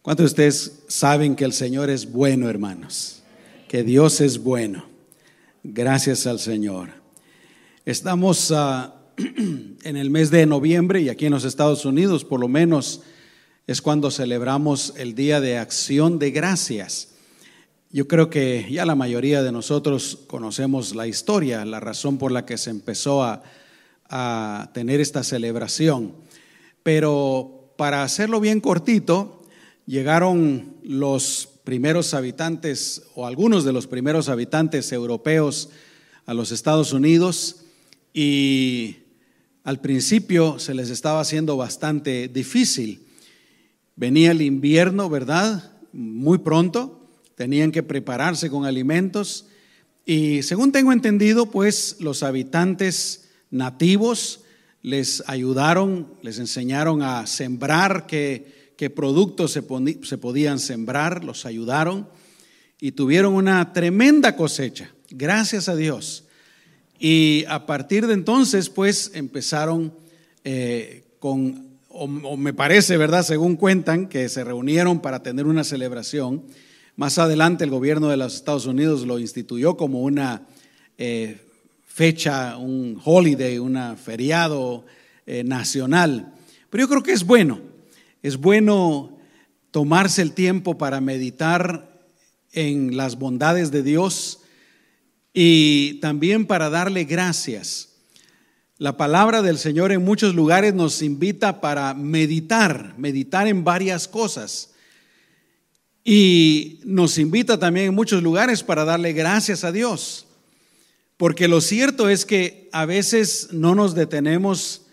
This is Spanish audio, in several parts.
¿Cuántos de ustedes saben que el Señor es bueno, hermanos? Que Dios es bueno. Gracias al Señor. Estamos ah, en el mes de noviembre y aquí en los Estados Unidos, por lo menos, es cuando celebramos el Día de Acción de Gracias. Yo creo que ya la mayoría de nosotros conocemos la historia, la razón por la que se empezó a, a tener esta celebración. Pero para hacerlo bien cortito, llegaron los primeros habitantes o algunos de los primeros habitantes europeos a los Estados Unidos y al principio se les estaba haciendo bastante difícil. Venía el invierno, ¿verdad? Muy pronto, tenían que prepararse con alimentos y según tengo entendido, pues los habitantes nativos les ayudaron, les enseñaron a sembrar que qué productos se, podían sembrar, los ayudaron y tuvieron una tremenda cosecha, gracias a Dios. Y a partir de entonces, pues empezaron eh, con, o, me parece, ¿verdad? Según cuentan, que se reunieron para tener una celebración. Más adelante el gobierno de los Estados Unidos lo instituyó como una eh, fecha, un holiday, un feriado eh, nacional. Pero yo creo que es bueno es bueno tomarse el tiempo para meditar en las bondades de Dios y también para darle gracias. La palabra del Señor en muchos lugares nos invita para meditar, meditar en varias cosas. Y nos invita también en muchos lugares para darle gracias a Dios. Porque lo cierto es que a veces no nos detenemos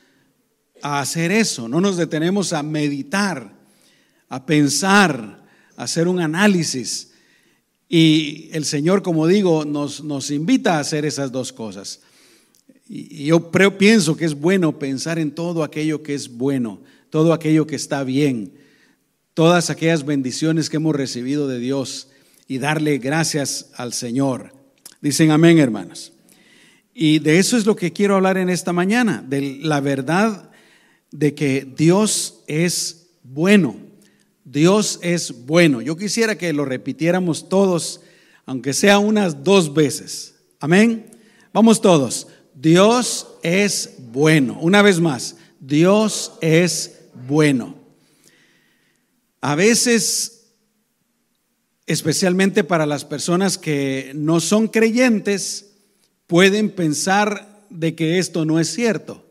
a hacer eso, no nos detenemos a meditar, a pensar, a hacer un análisis. Y el Señor, como digo, nos, nos invita a hacer esas dos cosas. Y yo pienso que es bueno pensar en todo aquello que es bueno, todo aquello que está bien, todas aquellas bendiciones que hemos recibido de Dios y darle gracias al Señor. Dicen amén, hermanos. Y de eso es lo que quiero hablar en esta mañana, de la verdad de que Dios es bueno. Dios es bueno. Yo quisiera que lo repitiéramos todos, aunque sea unas dos veces. Amén. Vamos todos. Dios es bueno. Una vez más, Dios es bueno. A veces, especialmente para las personas que no son creyentes, pueden pensar de que esto no es cierto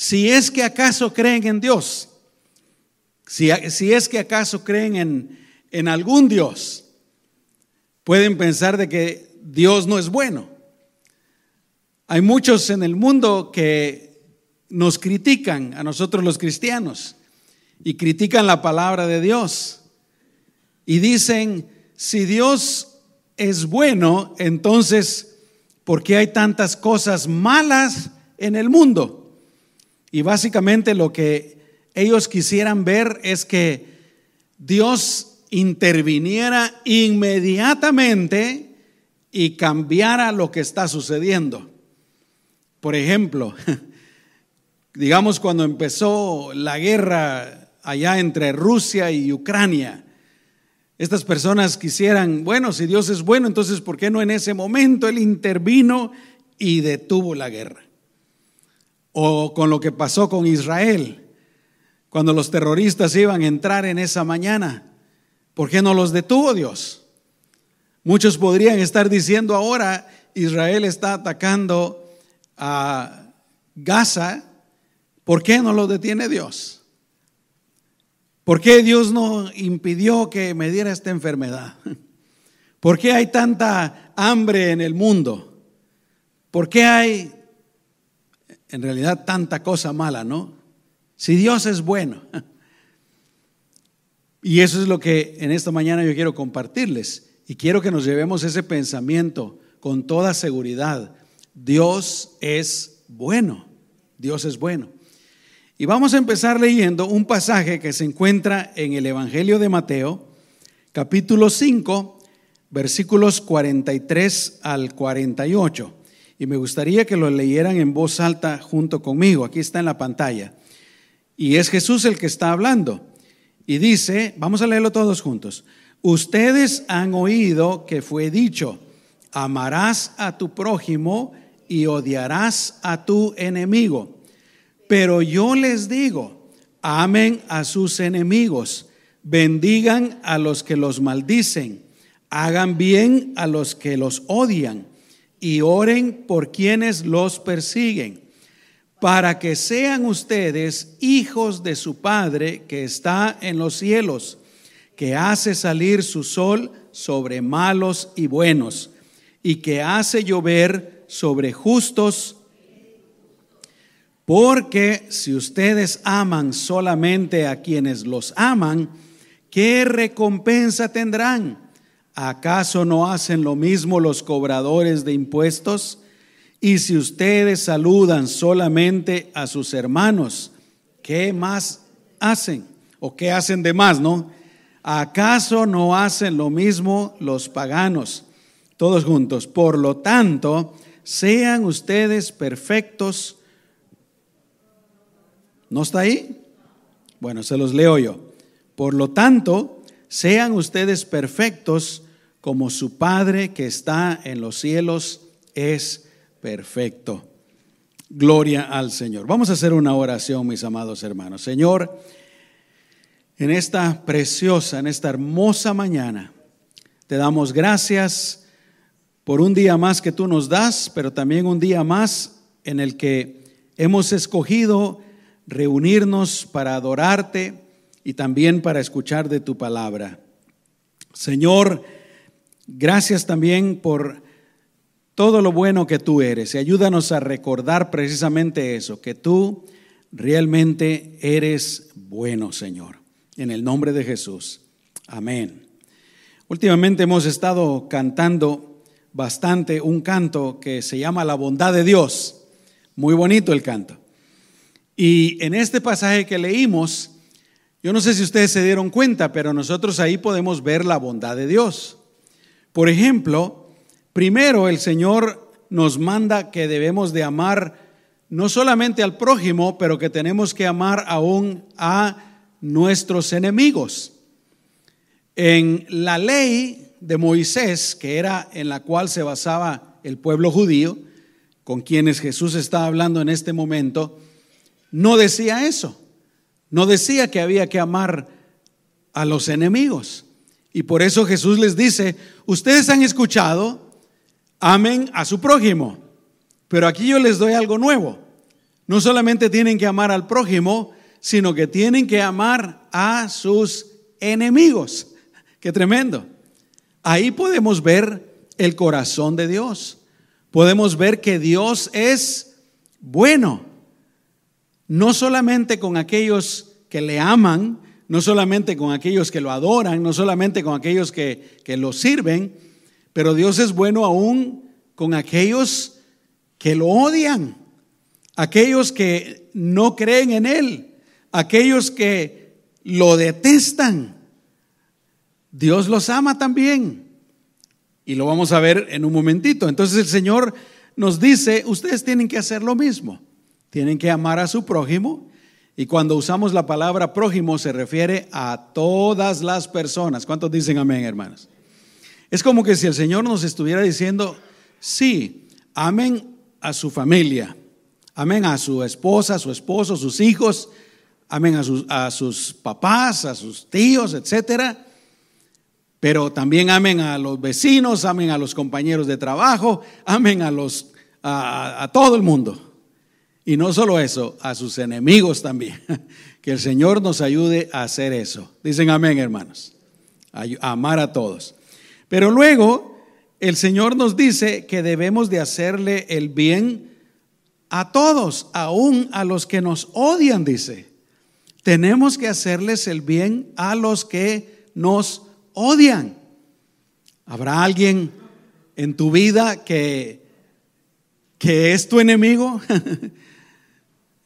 si es que acaso creen en Dios, si, si es que acaso creen en, en algún Dios, pueden pensar de que Dios no es bueno. Hay muchos en el mundo que nos critican a nosotros los cristianos y critican la palabra de Dios y dicen, si Dios es bueno, entonces, ¿por qué hay tantas cosas malas en el mundo? Y básicamente lo que ellos quisieran ver es que Dios interviniera inmediatamente y cambiara lo que está sucediendo. Por ejemplo, digamos cuando empezó la guerra allá entre Rusia y Ucrania, estas personas quisieran, bueno, si Dios es bueno, entonces ¿por qué no en ese momento Él intervino y detuvo la guerra? O con lo que pasó con Israel, cuando los terroristas iban a entrar en esa mañana. ¿Por qué no los detuvo Dios? Muchos podrían estar diciendo ahora, Israel está atacando a Gaza, ¿por qué no lo detiene Dios? ¿Por qué Dios no impidió que me diera esta enfermedad? ¿Por qué hay tanta hambre en el mundo? ¿Por qué hay en realidad tanta cosa mala, ¿no? Si Dios es bueno. Y eso es lo que en esta mañana yo quiero compartirles. Y quiero que nos llevemos ese pensamiento con toda seguridad. Dios es bueno. Dios es bueno. Y vamos a empezar leyendo un pasaje que se encuentra en el Evangelio de Mateo, capítulo 5, versículos 43 al 48 y me gustaría que lo leyeran en voz alta junto conmigo. Aquí está en la pantalla. Y es Jesús el que está hablando. Y dice, vamos a leerlo todos juntos. Ustedes han oído que fue dicho, amarás a tu prójimo y odiarás a tu enemigo. Pero yo les digo, amen a sus enemigos, bendigan a los que los maldicen, hagan bien a los que los odian y oren por quienes los persiguen, para que sean ustedes hijos de su Padre que está en los cielos, que hace salir su sol sobre malos y buenos, y que hace llover sobre justos porque si ustedes aman solamente a quienes los aman, ¿qué recompensa tendrán? ¿Acaso no hacen lo mismo los cobradores de impuestos? Y si ustedes saludan solamente a sus hermanos, ¿qué más hacen? ¿O qué hacen de más, no? ¿Acaso no hacen lo mismo los paganos? Todos juntos. Por lo tanto, sean ustedes perfectos ¿No está ahí? Bueno, se los leo yo. Por lo tanto, sean ustedes perfectos como su Padre que está en los cielos es perfecto. Gloria al Señor. Vamos a hacer una oración, mis amados hermanos. Señor, en esta preciosa, en esta hermosa mañana, te damos gracias por un día más que tú nos das, pero también un día más en el que hemos escogido reunirnos para adorarte y también para escuchar de tu palabra. Señor, gracias también por todo lo bueno que tú eres y ayúdanos a recordar precisamente eso, que tú realmente eres bueno, Señor. En el nombre de Jesús. Amén. Últimamente hemos estado cantando bastante un canto que se llama La bondad de Dios. Muy bonito el canto. Y en este pasaje que leímos, yo no sé si ustedes se dieron cuenta, pero nosotros ahí podemos ver la bondad de Dios. Por ejemplo, primero el Señor nos manda que debemos de amar no solamente al prójimo, pero que tenemos que amar aún a nuestros enemigos. En la ley de Moisés, que era en la cual se basaba el pueblo judío, con quienes Jesús está hablando en este momento, no decía eso. No decía que había que amar a los enemigos. Y por eso Jesús les dice, ustedes han escuchado, amen a su prójimo. Pero aquí yo les doy algo nuevo. No solamente tienen que amar al prójimo, sino que tienen que amar a sus enemigos. Qué tremendo. Ahí podemos ver el corazón de Dios. Podemos ver que Dios es bueno no solamente con aquellos que le aman, no solamente con aquellos que lo adoran, no solamente con aquellos que, que lo sirven, pero Dios es bueno aún con aquellos que lo odian, aquellos que no creen en Él, aquellos que lo detestan. Dios los ama también. Y lo vamos a ver en un momentito. Entonces el Señor nos dice, ustedes tienen que hacer lo mismo. Tienen que amar a su prójimo. Y cuando usamos la palabra prójimo se refiere a todas las personas. ¿Cuántos dicen amén, hermanos? Es como que si el Señor nos estuviera diciendo, sí, amen a su familia, amen a su esposa, a su esposo, sus hijos, amen a sus, a sus papás, a sus tíos, etcétera. Pero también amen a los vecinos, amen a los compañeros de trabajo, amen a los a todo el mundo. Y no solo eso, a sus enemigos también. Que el Señor nos ayude a hacer eso. Dicen amén, hermanos. Amar a todos. Pero luego el Señor nos dice que debemos de hacerle el bien a todos, aún a los que nos odian, dice. Tenemos que hacerles el bien a los que nos odian. ¿Habrá alguien en tu vida que, que es tu enemigo?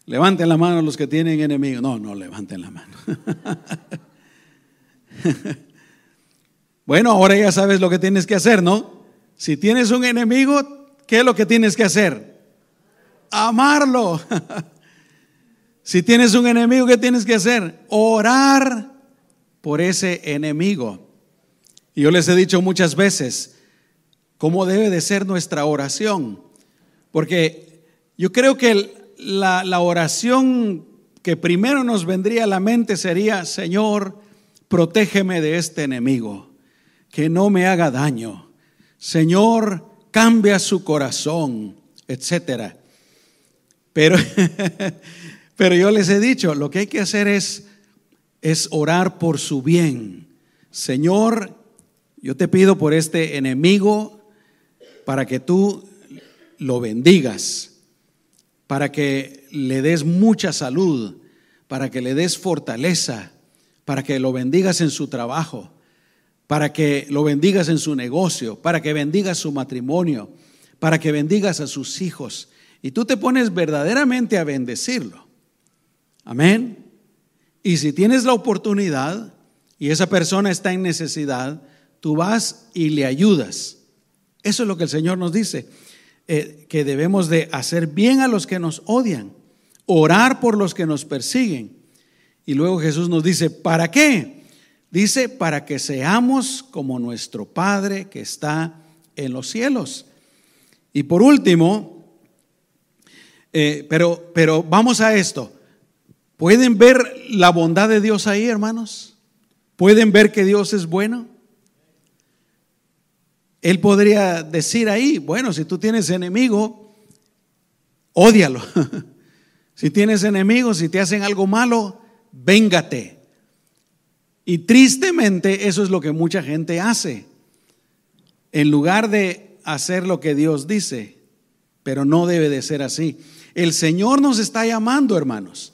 Levanten la mano los que tienen enemigos. No, no levanten la mano. bueno, ahora ya sabes lo que tienes que hacer, ¿no? Si tienes un enemigo, ¿qué es lo que tienes que hacer? Amarlo. si tienes un enemigo, ¿qué tienes que hacer? Orar por ese enemigo. Y yo les he dicho muchas veces cómo debe de ser nuestra oración, porque yo creo que la, la oración que primero nos vendría a la mente sería, Señor, protégeme de este enemigo, que no me haga daño. Señor, cambia su corazón, etcétera. Pero, pero yo les he dicho, lo que hay que hacer es, es orar por su bien. Señor, yo te pido por este enemigo para que tú lo bendigas, para que le des mucha salud, para que le des fortaleza, para que lo bendigas en su trabajo, para que lo bendigas en su negocio, para que bendigas su matrimonio, para que bendigas a sus hijos. Y tú te pones verdaderamente a bendecirlo. Amén. Y si tienes la oportunidad y esa persona está en necesidad, tú vas y le ayudas. Eso es lo que el Señor nos dice, eh, que debemos de hacer bien a los que nos odian, orar por los que nos persiguen. Y luego Jesús nos dice, ¿para qué? Dice, para que seamos como nuestro Padre que está en los cielos. Y por último, eh, pero, pero vamos a esto. ¿Pueden ver la bondad de Dios ahí, hermanos? ¿Pueden ver que Dios es bueno? Él podría decir ahí, bueno, si tú tienes enemigo, ódialo. si tienes enemigos, si te hacen algo malo, véngate. Y tristemente eso es lo que mucha gente hace. En lugar de hacer lo que Dios dice, pero no debe de ser así. El Señor nos está llamando, hermanos,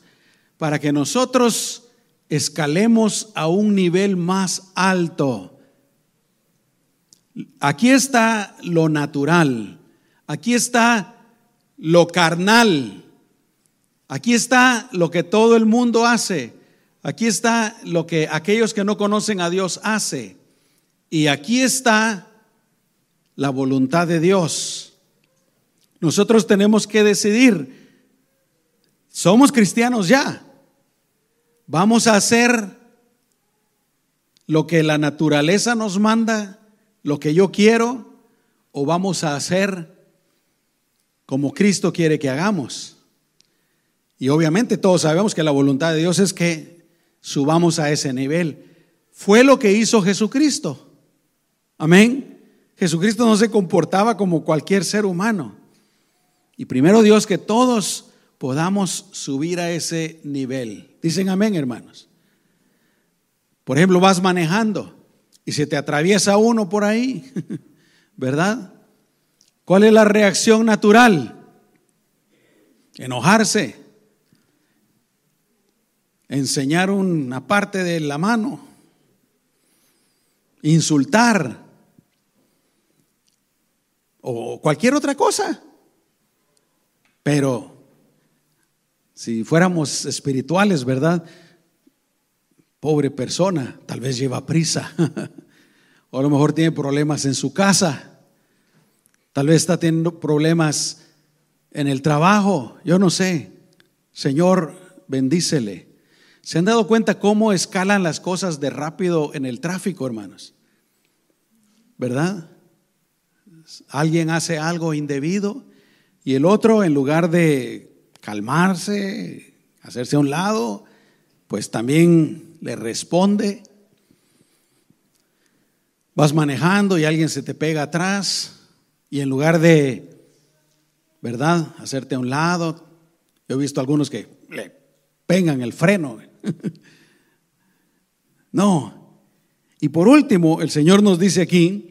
para que nosotros escalemos a un nivel más alto. Aquí está lo natural, aquí está lo carnal, aquí está lo que todo el mundo hace, aquí está lo que aquellos que no conocen a Dios hace. Y aquí está la voluntad de Dios. Nosotros tenemos que decidir, somos cristianos ya, vamos a hacer lo que la naturaleza nos manda, lo que yo quiero, o vamos a hacer como Cristo quiere que hagamos. Y obviamente todos sabemos que la voluntad de Dios es que subamos a ese nivel. Fue lo que hizo Jesucristo. Amén. Jesucristo no se comportaba como cualquier ser humano. Y primero Dios que todos podamos subir a ese nivel. Dicen amén, hermanos. Por ejemplo, vas manejando y se te atraviesa uno por ahí, ¿verdad? ¿Cuál es la reacción natural? Enojarse, enseñar una parte de la mano, insultar, o cualquier otra cosa. Pero si fuéramos espirituales, ¿verdad? Pobre persona, tal vez lleva prisa. o a lo mejor tiene problemas en su casa. Tal vez está teniendo problemas en el trabajo. Yo no sé. Señor, bendícele. ¿Se han dado cuenta cómo escalan las cosas de rápido en el tráfico, hermanos? ¿Verdad? alguien hace algo indebido y el otro, en lugar de calmarse, hacerse a un lado, pues también le responde. Vas manejando y alguien se te pega atrás y en lugar de, ¿verdad?, hacerte a un lado, yo he visto algunos que le pegan el freno. no. Y por último, el Señor nos dice aquí,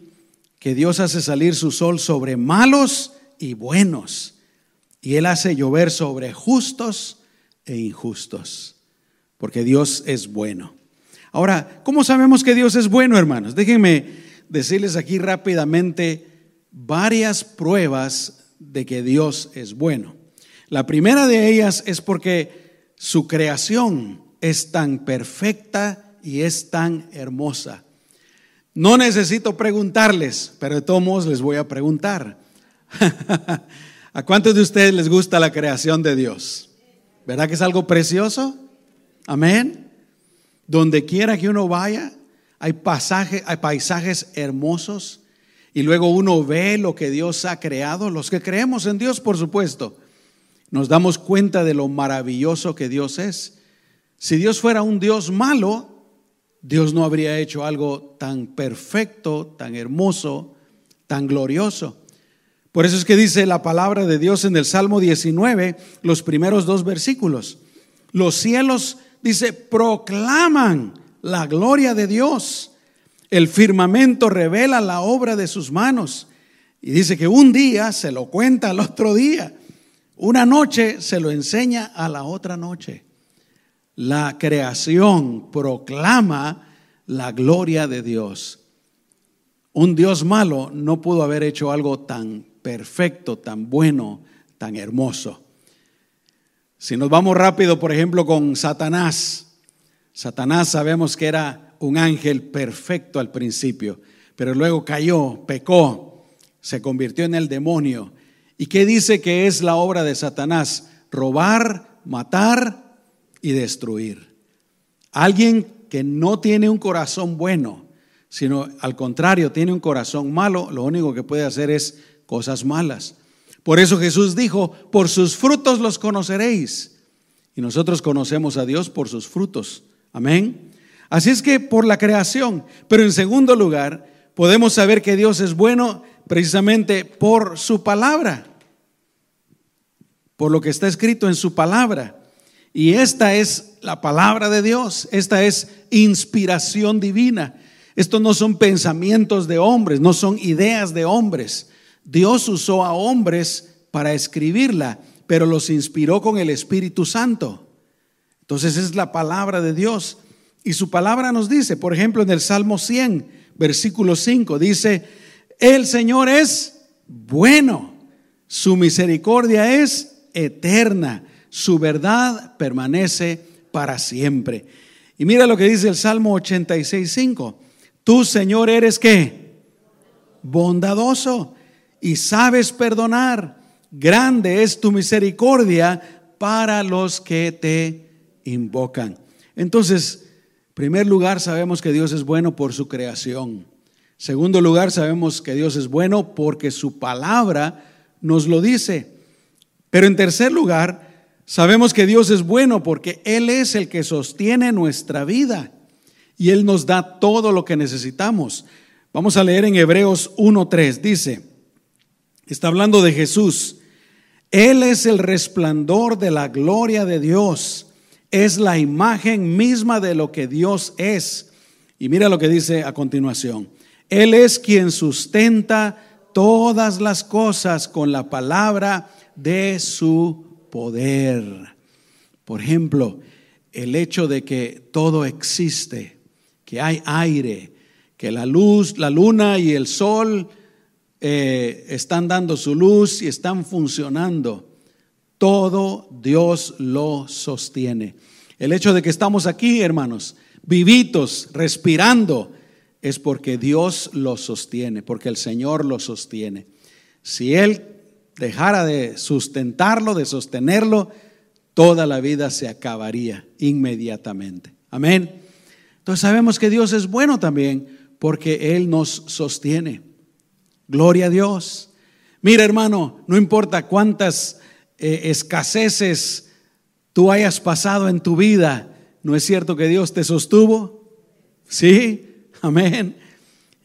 que Dios hace salir su sol sobre malos y buenos, y Él hace llover sobre justos e injustos, porque Dios es bueno. Ahora, ¿cómo sabemos que Dios es bueno, hermanos? Déjenme decirles aquí rápidamente varias pruebas de que Dios es bueno. La primera de ellas es porque su creación es tan perfecta y es tan hermosa. No necesito preguntarles, pero de todos modos les voy a preguntar. ¿A cuántos de ustedes les gusta la creación de Dios? ¿Verdad que es algo precioso? Amén. Donde quiera que uno vaya, hay, pasaje, hay paisajes hermosos y luego uno ve lo que Dios ha creado. Los que creemos en Dios, por supuesto, nos damos cuenta de lo maravilloso que Dios es. Si Dios fuera un Dios malo, Dios no habría hecho algo tan perfecto, tan hermoso, tan glorioso. Por eso es que dice la palabra de Dios en el Salmo 19, los primeros dos versículos. Los cielos, dice, proclaman la gloria de Dios. El firmamento revela la obra de sus manos. Y dice que un día se lo cuenta al otro día. Una noche se lo enseña a la otra noche. La creación proclama la gloria de Dios. Un Dios malo no pudo haber hecho algo tan perfecto, tan bueno, tan hermoso. Si nos vamos rápido, por ejemplo, con Satanás. Satanás sabemos que era un ángel perfecto al principio, pero luego cayó, pecó, se convirtió en el demonio. ¿Y qué dice que es la obra de Satanás? Robar, matar y destruir. Alguien que no tiene un corazón bueno, sino al contrario, tiene un corazón malo, lo único que puede hacer es cosas malas. Por eso Jesús dijo, por sus frutos los conoceréis. Y nosotros conocemos a Dios por sus frutos. Amén. Así es que por la creación. Pero en segundo lugar, podemos saber que Dios es bueno precisamente por su palabra. Por lo que está escrito en su palabra. Y esta es la palabra de Dios. Esta es inspiración divina. Estos no son pensamientos de hombres, no son ideas de hombres. Dios usó a hombres para escribirla, pero los inspiró con el Espíritu Santo. Entonces es la palabra de Dios. Y su palabra nos dice, por ejemplo, en el Salmo 100, versículo 5, dice, el Señor es bueno, su misericordia es eterna, su verdad permanece para siempre. Y mira lo que dice el Salmo 86, 5. Tú, Señor, eres qué? Bondadoso y sabes perdonar. Grande es tu misericordia para los que te invocan. Entonces, en primer lugar, sabemos que Dios es bueno por su creación. Segundo lugar, sabemos que Dios es bueno porque su palabra nos lo dice. Pero en tercer lugar, sabemos que Dios es bueno porque Él es el que sostiene nuestra vida y Él nos da todo lo que necesitamos. Vamos a leer en Hebreos 1.3. Dice, Está hablando de Jesús. Él es el resplandor de la gloria de Dios. Es la imagen misma de lo que Dios es. Y mira lo que dice a continuación. Él es quien sustenta todas las cosas con la palabra de su poder. Por ejemplo, el hecho de que todo existe, que hay aire, que la luz, la luna y el sol eh, están dando su luz y están funcionando. Todo Dios lo sostiene. El hecho de que estamos aquí, hermanos, vivitos, respirando, es porque Dios lo sostiene, porque el Señor lo sostiene. Si Él dejara de sustentarlo, de sostenerlo, toda la vida se acabaría inmediatamente. Amén. Entonces sabemos que Dios es bueno también porque Él nos sostiene. Gloria a Dios. Mira, hermano, no importa cuántas eh, escaseces tú hayas pasado en tu vida, ¿no es cierto que Dios te sostuvo? Sí, amén.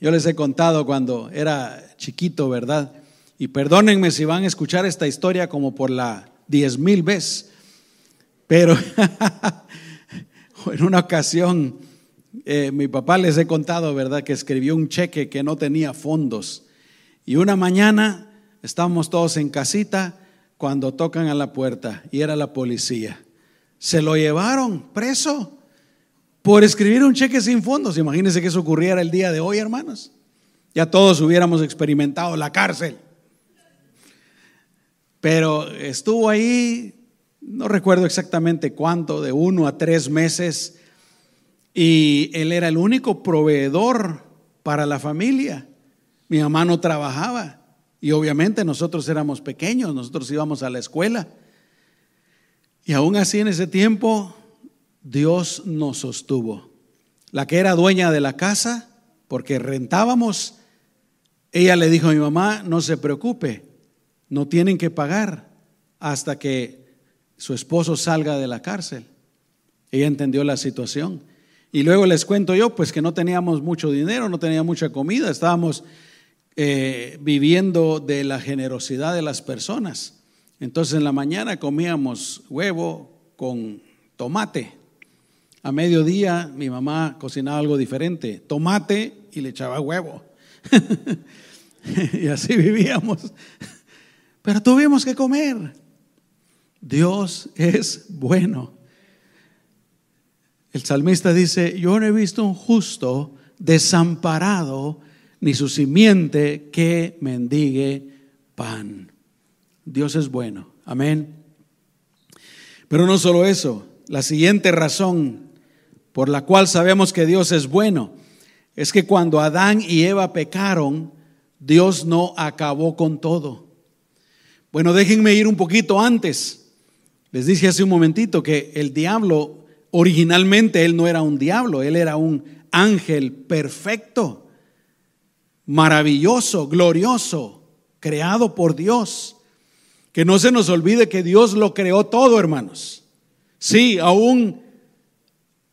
Yo les he contado cuando era chiquito, ¿verdad? Y perdónenme si van a escuchar esta historia como por la diez mil veces, pero en una ocasión eh, mi papá les he contado, ¿verdad? Que escribió un cheque que no tenía fondos y una mañana estábamos todos en casita cuando tocan a la puerta y era la policía. Se lo llevaron preso por escribir un cheque sin fondos. Imagínense que eso ocurriera el día de hoy, hermanos. Ya todos hubiéramos experimentado la cárcel. Pero estuvo ahí, no recuerdo exactamente cuánto, de uno a tres meses. Y él era el único proveedor para la familia. Mi mamá no trabajaba y obviamente nosotros éramos pequeños, nosotros íbamos a la escuela. Y aún así en ese tiempo Dios nos sostuvo. la que era dueña de la casa, porque rentábamos, ella le dijo a mi mamá, no se preocupe, no tienen que pagar hasta que su esposo salga de la cárcel. Ella entendió la situación. Y luego les cuento yo, pues que no teníamos mucho dinero, no teníamos mucha comida, estábamos eh, viviendo de la generosidad de las personas. Entonces en la mañana comíamos huevo con tomate. A mediodía mi mamá cocinaba algo diferente, tomate y le echaba huevo. y así vivíamos. Pero tuvimos que comer. Dios es bueno. El salmista dice, yo no he visto un justo desamparado, ni su simiente que mendigue pan. Dios es bueno. Amén. Pero no solo eso, la siguiente razón por la cual sabemos que Dios es bueno es que cuando Adán y Eva pecaron, Dios no acabó con todo. Bueno, déjenme ir un poquito antes. Les dije hace un momentito que el diablo Originalmente él no era un diablo, él era un ángel perfecto, maravilloso, glorioso, creado por Dios. Que no se nos olvide que Dios lo creó todo, hermanos. Sí, aún,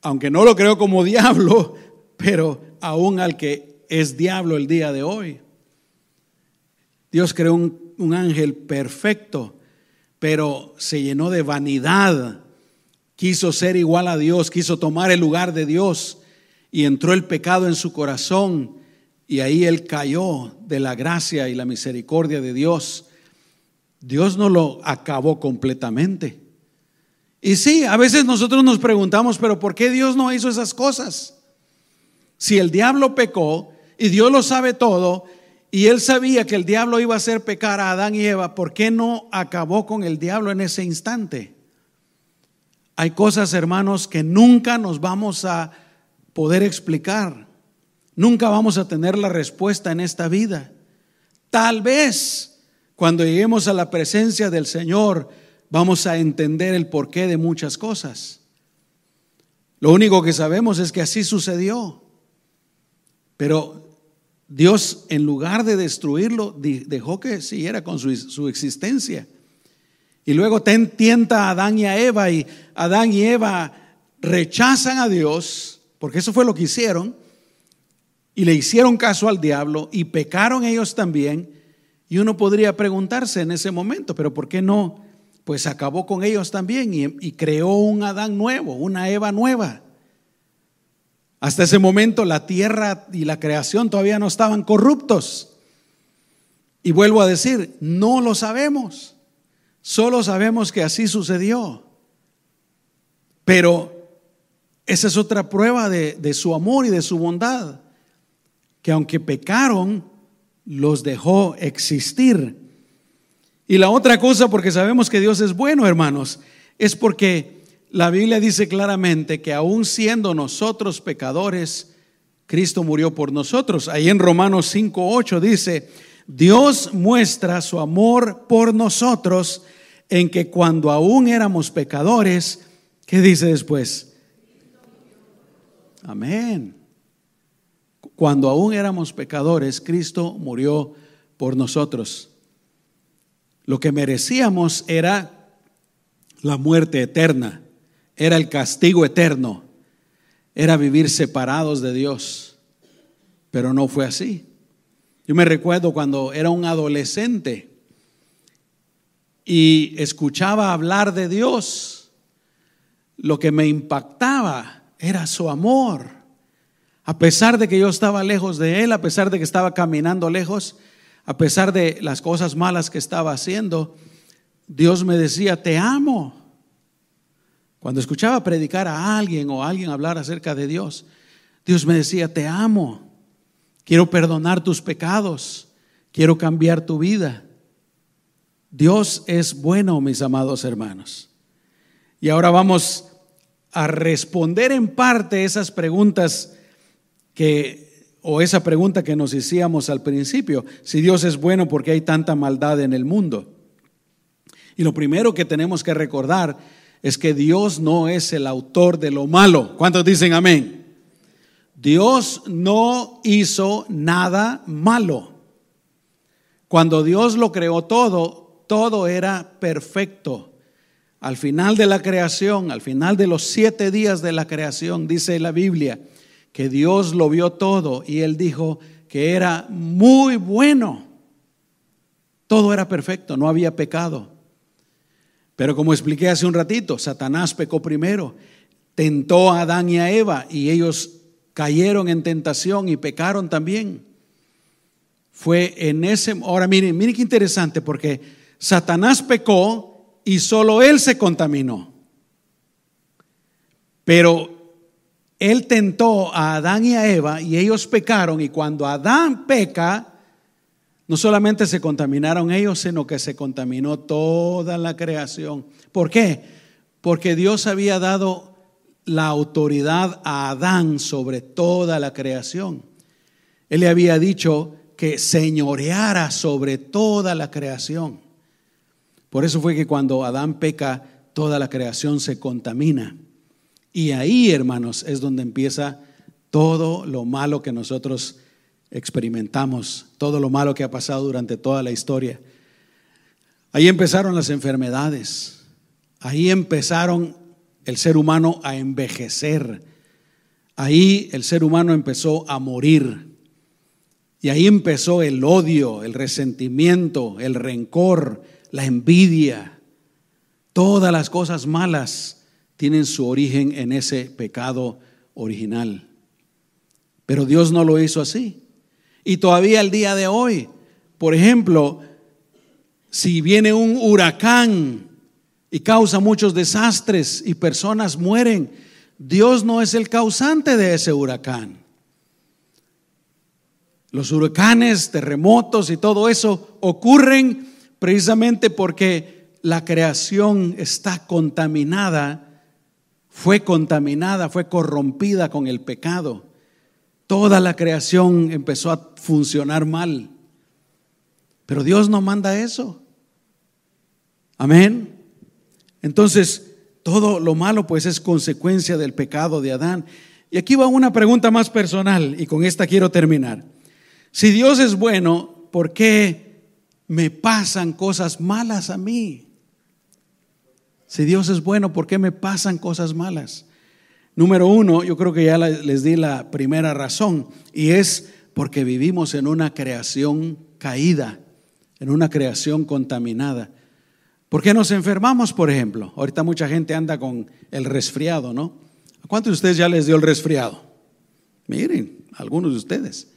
aunque no lo creó como diablo, pero aún al que es diablo el día de hoy. Dios creó un, un ángel perfecto, pero se llenó de vanidad quiso ser igual a Dios, quiso tomar el lugar de Dios y entró el pecado en su corazón y ahí él cayó de la gracia y la misericordia de Dios. Dios no lo acabó completamente. Y sí, a veces nosotros nos preguntamos, pero ¿por qué Dios no hizo esas cosas? Si el diablo pecó y Dios lo sabe todo y él sabía que el diablo iba a hacer pecar a Adán y Eva, ¿por qué no acabó con el diablo en ese instante? Hay cosas, hermanos, que nunca nos vamos a poder explicar. Nunca vamos a tener la respuesta en esta vida. Tal vez cuando lleguemos a la presencia del Señor vamos a entender el porqué de muchas cosas. Lo único que sabemos es que así sucedió. Pero Dios, en lugar de destruirlo, dejó que siguiera con su, existencia. Y luego tienta a Adán y a Eva y Adán y Eva rechazan a Dios, porque eso fue lo que hicieron, y le hicieron caso al diablo y pecaron ellos también. Y uno podría preguntarse en ese momento, pero ¿por qué no? Pues acabó con ellos también y, creó un Adán nuevo, una Eva nueva. Hasta ese momento la tierra y la creación todavía no estaban corruptos. Y vuelvo a decir, no lo sabemos. Solo sabemos que así sucedió. Pero esa es otra prueba de, su amor y de su bondad, que aunque pecaron, los dejó existir. Y la otra cosa, porque sabemos que Dios es bueno, hermanos, es porque la Biblia dice claramente que aún siendo nosotros pecadores, Cristo murió por nosotros. Ahí en Romanos 5.8 dice, Dios muestra su amor por nosotros en que cuando aún éramos pecadores, ¿qué dice después? Amén. Cuando aún éramos pecadores, Cristo murió por nosotros. Lo que merecíamos era la muerte eterna, era el castigo eterno, era vivir separados de Dios. Pero no fue así. Yo me recuerdo cuando era un adolescente, y escuchaba hablar de Dios, lo que me impactaba era su amor. A pesar de que yo estaba lejos de Él, a pesar de que estaba caminando lejos, a pesar de las cosas malas que estaba haciendo, Dios me decía, te amo. Cuando escuchaba predicar a alguien o a alguien hablar acerca de Dios, Dios me decía, te amo, quiero perdonar tus pecados, quiero cambiar tu vida. Dios es bueno, mis amados hermanos. Y ahora vamos a responder en parte esas preguntas o esa pregunta que nos hacíamos al principio, si Dios es bueno porque hay tanta maldad en el mundo. Y lo primero que tenemos que recordar es que Dios no es el autor de lo malo. ¿Cuántos dicen amén? Dios no hizo nada malo. Cuando Dios lo creó todo, todo era perfecto. Al final de la creación, al final de los siete días de la creación, dice la Biblia, que Dios lo vio todo y él dijo que era muy bueno. Todo era perfecto, no había pecado. Pero como expliqué hace un ratito, Satanás pecó primero, tentó a Adán y a Eva y ellos cayeron en tentación y pecaron también. Fue en ese, ahora miren, miren qué interesante porque Satanás pecó y solo él se contaminó. Pero él tentó a Adán y a Eva y ellos pecaron y cuando Adán peca, no solamente se contaminaron ellos, sino que se contaminó toda la creación. ¿Por qué? Porque Dios había dado la autoridad a Adán sobre toda la creación. Él le había dicho que señoreara sobre toda la creación. Por eso fue que cuando Adán peca, toda la creación se contamina. Y ahí, hermanos, es donde empieza todo lo malo que nosotros experimentamos, todo lo malo que ha pasado durante toda la historia. Ahí empezaron las enfermedades, ahí empezaron el ser humano a envejecer, ahí el ser humano empezó a morir. Y ahí empezó el odio, el resentimiento, el rencor, la envidia. Todas las cosas malas tienen su origen en ese pecado original. Pero Dios no lo hizo así. Y todavía el día de hoy, por ejemplo, si viene un huracán y causa muchos desastres y personas mueren, Dios no es el causante de ese huracán. Los huracanes, terremotos y todo eso ocurren precisamente porque la creación está contaminada, fue contaminada, fue corrompida con el pecado. Toda la creación empezó a funcionar mal. Pero Dios no manda eso. Amén. Entonces, todo lo malo pues es consecuencia del pecado de Adán. Y aquí va una pregunta más personal y con esta quiero terminar. Si Dios es bueno, ¿por qué me pasan cosas malas a mí? Si Dios es bueno, ¿por qué me pasan cosas malas? Número uno, yo creo que ya les di la primera razón, y es porque vivimos en una creación caída, en una creación contaminada. ¿Por qué nos enfermamos, por ejemplo? Ahorita mucha gente anda con el resfriado, ¿no? ¿A cuántos de ustedes ya les dio el resfriado? Miren, algunos de ustedes.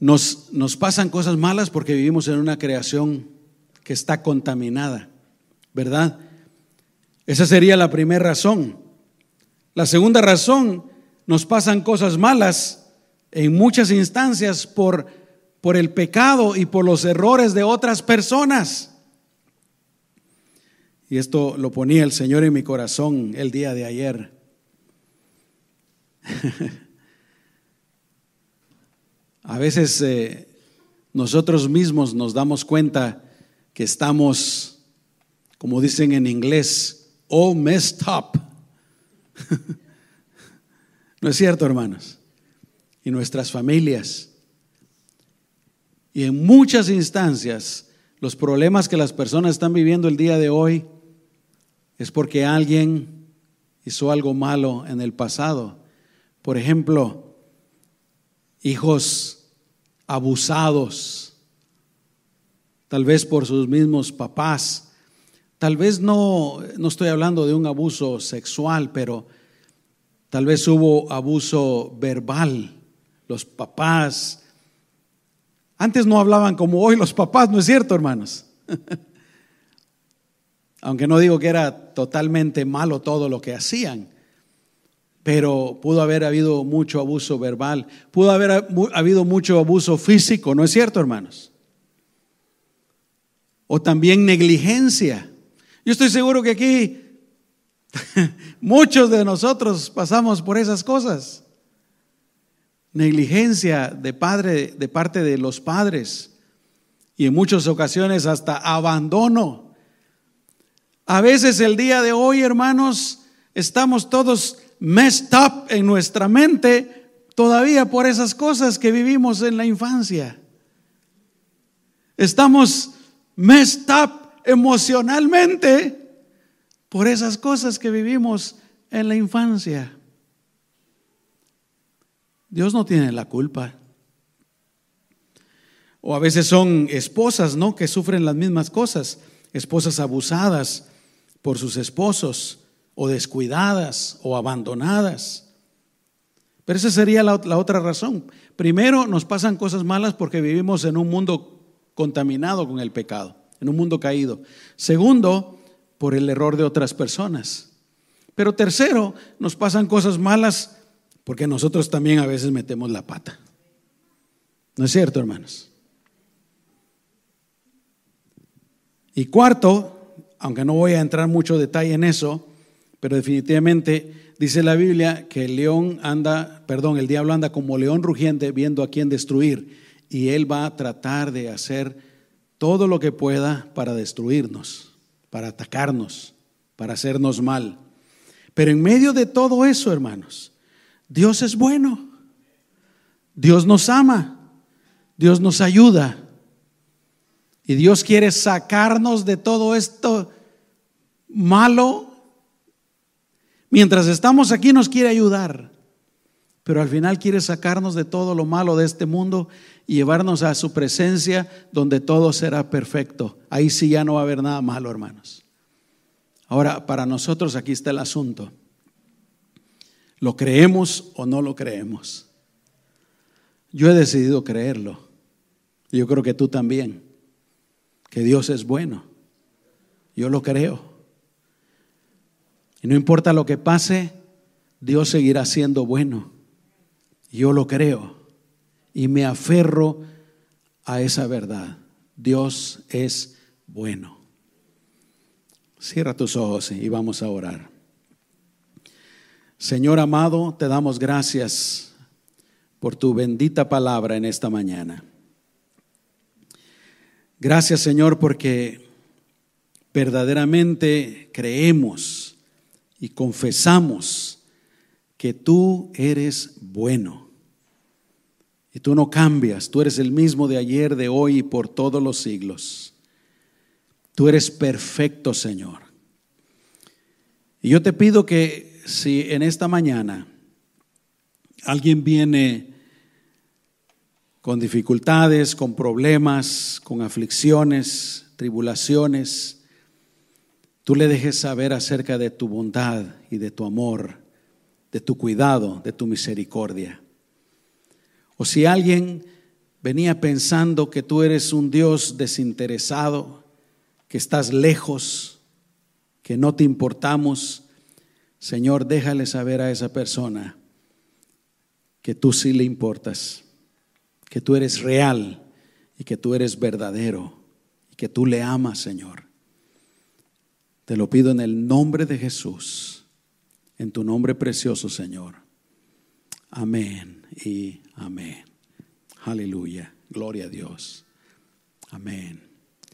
Nos, nos pasan cosas malas porque vivimos en una creación que está contaminada, ¿verdad? Esa sería la primera razón. La segunda razón, nos pasan cosas malas en muchas instancias por, por el pecado y por los errores de otras personas. Y esto lo ponía el Señor en mi corazón el día de ayer. A veces eh, nosotros mismos nos damos cuenta que estamos, como dicen en inglés, all messed up. ¿No es cierto, hermanos? Y nuestras familias. Y en muchas instancias, los problemas que las personas están viviendo el día de hoy es porque alguien hizo algo malo en el pasado. Por ejemplo, hijos abusados, tal vez por sus mismos papás, Tal vez no, no estoy hablando de un abuso sexual, pero tal vez hubo abuso verbal. Los papás, antes no hablaban como hoy los papás, ¿no es cierto, hermanos? Aunque no digo que era totalmente malo todo lo que hacían, pero pudo haber habido mucho abuso verbal, pudo haber habido mucho abuso físico, ¿no es cierto, hermanos? O también negligencia. Yo estoy seguro que aquí muchos de nosotros pasamos por esas cosas. Negligencia de padre de parte de los padres y en muchas ocasiones hasta abandono. A veces el día de hoy, hermanos, estamos todos messed up en nuestra mente todavía por esas cosas que vivimos en la infancia. Estamos messed up emocionalmente por esas cosas que vivimos en la infancia. Dios no tiene la culpa. O a veces son esposas, ¿no? Que sufren las mismas cosas. Esposas abusadas por sus esposos, o descuidadas, o abandonadas. Pero esa sería la, la otra razón. Primero, nos pasan cosas malas porque vivimos en un mundo contaminado con el pecado, en un mundo caído. Segundo, por el error de otras personas. Pero tercero, nos pasan cosas malas porque nosotros también a veces metemos la pata. ¿No es cierto, hermanos? Y cuarto, aunque no voy a entrar mucho detalle en eso, pero definitivamente dice la Biblia que el león anda, perdón, el diablo anda como león rugiente viendo a quién destruir y él va a tratar de hacer todo lo que pueda para destruirnos, para atacarnos, para hacernos mal. Pero en medio de todo eso, hermanos, Dios es bueno. Dios nos ama. Dios nos ayuda. Y Dios quiere sacarnos de todo esto malo. Mientras estamos aquí nos quiere ayudar. Pero al final quiere sacarnos de todo lo malo de este mundo y llevarnos a su presencia donde todo será perfecto. Ahí sí ya no va a haber nada malo, hermanos. Ahora, para nosotros aquí está el asunto. ¿Lo creemos o no lo creemos? Yo he decidido creerlo. Yo creo que tú también. Que Dios es bueno. Yo lo creo. Y no importa lo que pase, Dios seguirá siendo bueno. Yo lo creo. Y me aferro a esa verdad. Dios es bueno. Cierra tus ojos y vamos a orar. Señor amado, te damos gracias por tu bendita palabra en esta mañana. Gracias Señor porque verdaderamente creemos y confesamos que tú eres bueno. Y tú no cambias, tú eres el mismo de ayer, de hoy y por todos los siglos. Tú eres perfecto, Señor. Y yo te pido que si en esta mañana alguien viene con dificultades, con problemas, con aflicciones, tribulaciones, tú le dejes saber acerca de tu bondad y de tu amor, de tu cuidado, de tu misericordia. O si alguien venía pensando que tú eres un Dios desinteresado, que estás lejos, que no te importamos, Señor, déjale saber a esa persona que tú sí le importas, que tú eres real y que tú eres verdadero y que tú le amas, Señor. Te lo pido en el nombre de Jesús, en tu nombre precioso, Señor. Amén y amén. Aleluya. Gloria a Dios. Amén.